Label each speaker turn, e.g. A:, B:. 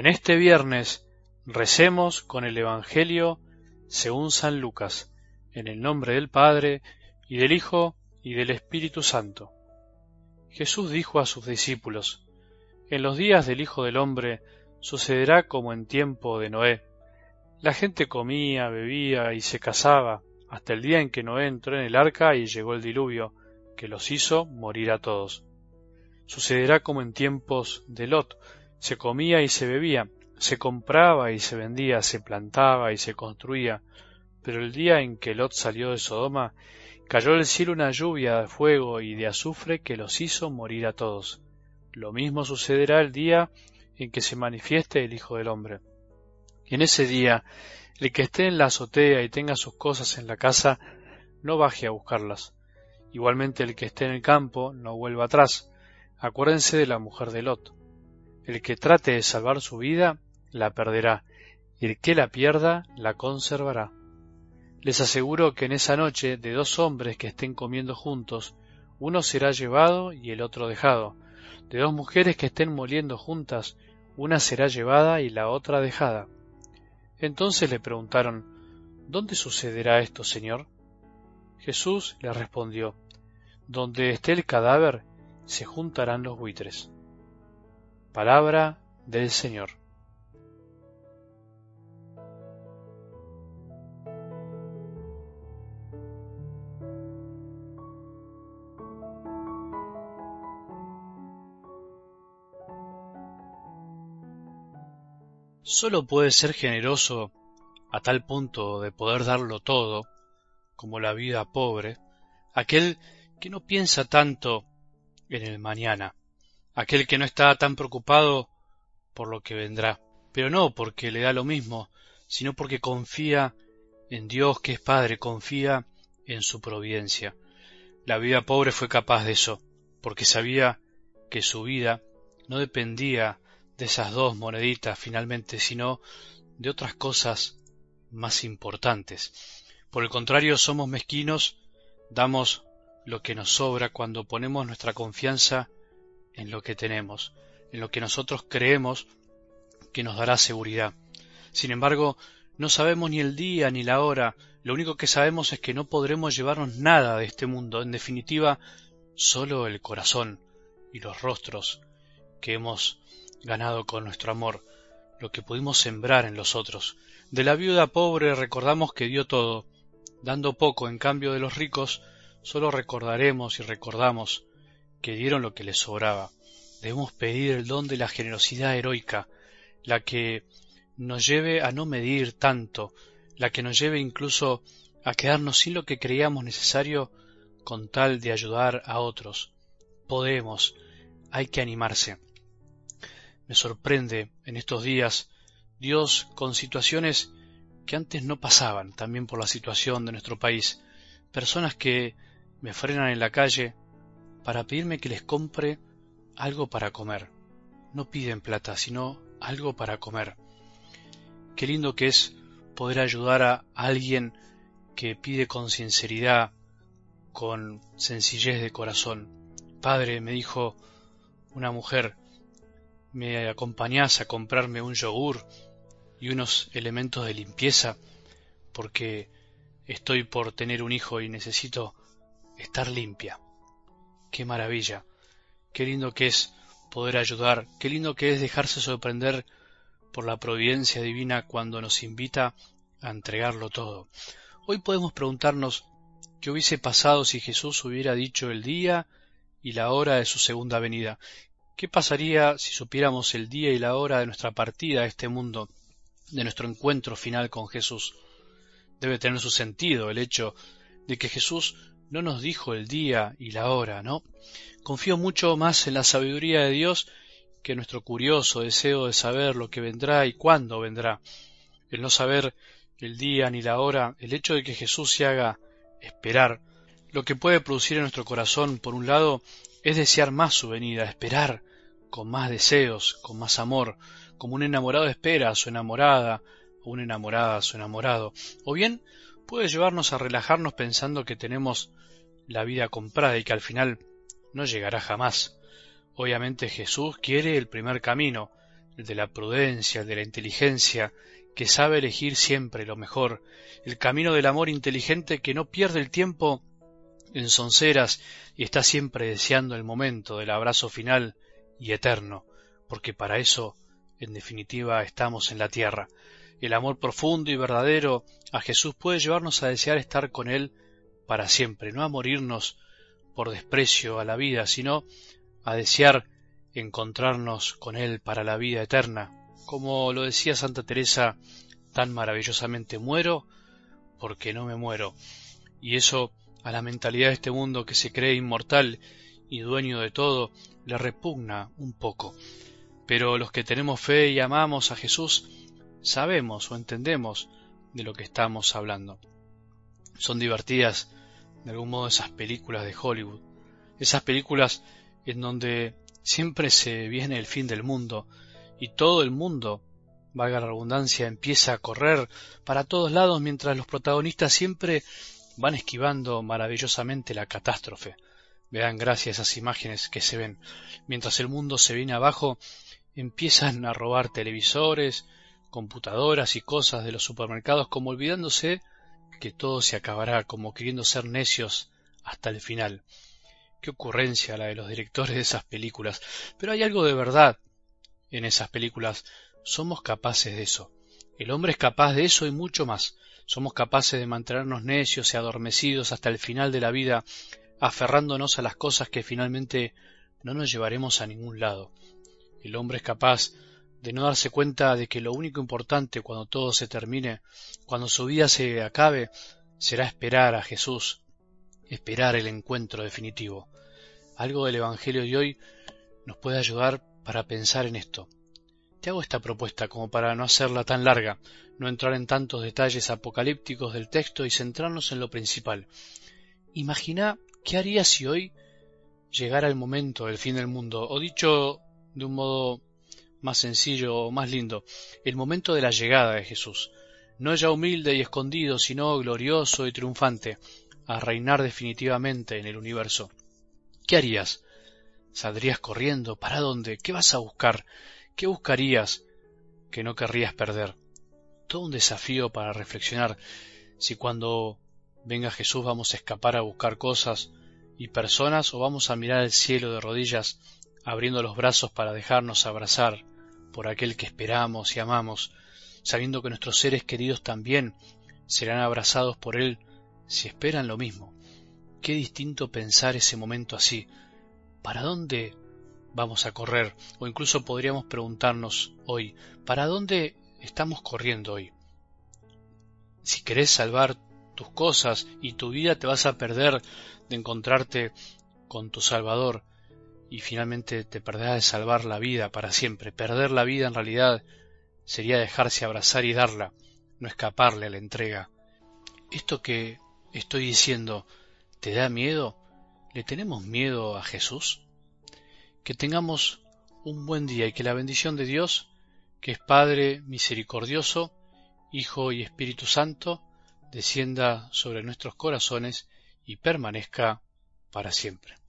A: En este viernes recemos con el Evangelio según San Lucas, en el nombre del Padre, y del Hijo, y del Espíritu Santo. Jesús dijo a sus discípulos, En los días del Hijo del Hombre sucederá como en tiempo de Noé. La gente comía, bebía y se casaba, hasta el día en que Noé entró en el arca y llegó el diluvio, que los hizo morir a todos. Sucederá como en tiempos de Lot, se comía y se bebía, se compraba y se vendía, se plantaba y se construía, pero el día en que Lot salió de Sodoma, cayó del cielo una lluvia de fuego y de azufre que los hizo morir a todos. Lo mismo sucederá el día en que se manifieste el Hijo del Hombre. Y en ese día, el que esté en la azotea y tenga sus cosas en la casa, no baje a buscarlas. Igualmente el que esté en el campo, no vuelva atrás. Acuérdense de la mujer de Lot. El que trate de salvar su vida, la perderá, y el que la pierda, la conservará. Les aseguro que en esa noche de dos hombres que estén comiendo juntos, uno será llevado y el otro dejado. De dos mujeres que estén moliendo juntas, una será llevada y la otra dejada. Entonces le preguntaron, ¿Dónde sucederá esto, Señor? Jesús le respondió, Donde esté el cadáver, se juntarán los buitres. Palabra del Señor. Solo puede ser generoso a tal punto de poder darlo todo, como la vida pobre, aquel que no piensa tanto en el mañana, aquel que no está tan preocupado por lo que vendrá, pero no porque le da lo mismo, sino porque confía en Dios que es Padre, confía en su providencia. La vida pobre fue capaz de eso, porque sabía que su vida no dependía de esas dos moneditas finalmente, sino de otras cosas más importantes. Por el contrario, somos mezquinos, damos lo que nos sobra cuando ponemos nuestra confianza en lo que tenemos, en lo que nosotros creemos que nos dará seguridad. Sin embargo, no sabemos ni el día ni la hora, lo único que sabemos es que no podremos llevarnos nada de este mundo, en definitiva, solo el corazón y los rostros que hemos ganado con nuestro amor, lo que pudimos sembrar en los otros. De la viuda pobre recordamos que dio todo, dando poco en cambio de los ricos, solo recordaremos y recordamos que dieron lo que les sobraba. Debemos pedir el don de la generosidad heroica, la que nos lleve a no medir tanto, la que nos lleve incluso a quedarnos sin lo que creíamos necesario con tal de ayudar a otros. Podemos, hay que animarse. Me sorprende en estos días Dios con situaciones que antes no pasaban, también por la situación de nuestro país. Personas que me frenan en la calle para pedirme que les compre algo para comer. No piden plata, sino algo para comer. Qué lindo que es poder ayudar a alguien que pide con sinceridad, con sencillez de corazón. Padre, me dijo una mujer, ¿me acompañás a comprarme un yogur y unos elementos de limpieza? Porque estoy por tener un hijo y necesito estar limpia. Qué maravilla, qué lindo que es poder ayudar, qué lindo que es dejarse sorprender por la providencia divina cuando nos invita a entregarlo todo. Hoy podemos preguntarnos qué hubiese pasado si Jesús hubiera dicho el día y la hora de su segunda venida. ¿Qué pasaría si supiéramos el día y la hora de nuestra partida a este mundo, de nuestro encuentro final con Jesús? Debe tener su sentido el hecho de que Jesús no nos dijo el día y la hora, ¿no? Confío mucho más en la sabiduría de Dios que nuestro curioso deseo de saber lo que vendrá y cuándo vendrá. El no saber el día ni la hora, el hecho de que Jesús se haga esperar, lo que puede producir en nuestro corazón, por un lado, es desear más su venida, esperar con más deseos, con más amor, como un enamorado espera a su enamorada, o una enamorada a su enamorado, o bien puede llevarnos a relajarnos pensando que tenemos la vida comprada y que al final no llegará jamás. Obviamente Jesús quiere el primer camino, el de la prudencia, el de la inteligencia, que sabe elegir siempre lo mejor, el camino del amor inteligente que no pierde el tiempo en sonceras y está siempre deseando el momento del abrazo final y eterno, porque para eso, en definitiva, estamos en la tierra. El amor profundo y verdadero a Jesús puede llevarnos a desear estar con Él para siempre, no a morirnos por desprecio a la vida, sino a desear encontrarnos con Él para la vida eterna. Como lo decía Santa Teresa tan maravillosamente, muero porque no me muero. Y eso a la mentalidad de este mundo que se cree inmortal y dueño de todo, le repugna un poco. Pero los que tenemos fe y amamos a Jesús, sabemos o entendemos de lo que estamos hablando. Son divertidas, de algún modo, esas películas de Hollywood, esas películas en donde siempre se viene el fin del mundo y todo el mundo, valga la redundancia, empieza a correr para todos lados mientras los protagonistas siempre van esquivando maravillosamente la catástrofe. Vean gracias a esas imágenes que se ven. Mientras el mundo se viene abajo, empiezan a robar televisores, computadoras y cosas de los supermercados como olvidándose que todo se acabará, como queriendo ser necios hasta el final. Qué ocurrencia la de los directores de esas películas. Pero hay algo de verdad en esas películas. Somos capaces de eso. El hombre es capaz de eso y mucho más. Somos capaces de mantenernos necios y adormecidos hasta el final de la vida, aferrándonos a las cosas que finalmente no nos llevaremos a ningún lado. El hombre es capaz de no darse cuenta de que lo único importante cuando todo se termine, cuando su vida se acabe, será esperar a Jesús, esperar el encuentro definitivo. Algo del Evangelio de hoy nos puede ayudar para pensar en esto. Te hago esta propuesta como para no hacerla tan larga, no entrar en tantos detalles apocalípticos del texto y centrarnos en lo principal. Imagina qué harías si hoy llegara el momento del fin del mundo, o dicho de un modo más sencillo o más lindo, el momento de la llegada de Jesús, no ya humilde y escondido, sino glorioso y triunfante, a reinar definitivamente en el universo. ¿Qué harías? ¿Saldrías corriendo? ¿Para dónde? ¿Qué vas a buscar? ¿Qué buscarías que no querrías perder? Todo un desafío para reflexionar si cuando venga Jesús vamos a escapar a buscar cosas y personas o vamos a mirar el cielo de rodillas abriendo los brazos para dejarnos abrazar por aquel que esperamos y amamos, sabiendo que nuestros seres queridos también serán abrazados por Él si esperan lo mismo. Qué distinto pensar ese momento así. ¿Para dónde vamos a correr? O incluso podríamos preguntarnos hoy, ¿para dónde estamos corriendo hoy? Si querés salvar tus cosas y tu vida te vas a perder de encontrarte con tu Salvador, y finalmente te perderás de salvar la vida para siempre. Perder la vida en realidad sería dejarse abrazar y darla, no escaparle a la entrega. Esto que estoy diciendo, ¿te da miedo? ¿Le tenemos miedo a Jesús? Que tengamos un buen día y que la bendición de Dios, que es Padre misericordioso, Hijo y Espíritu Santo, descienda sobre nuestros corazones y permanezca para siempre.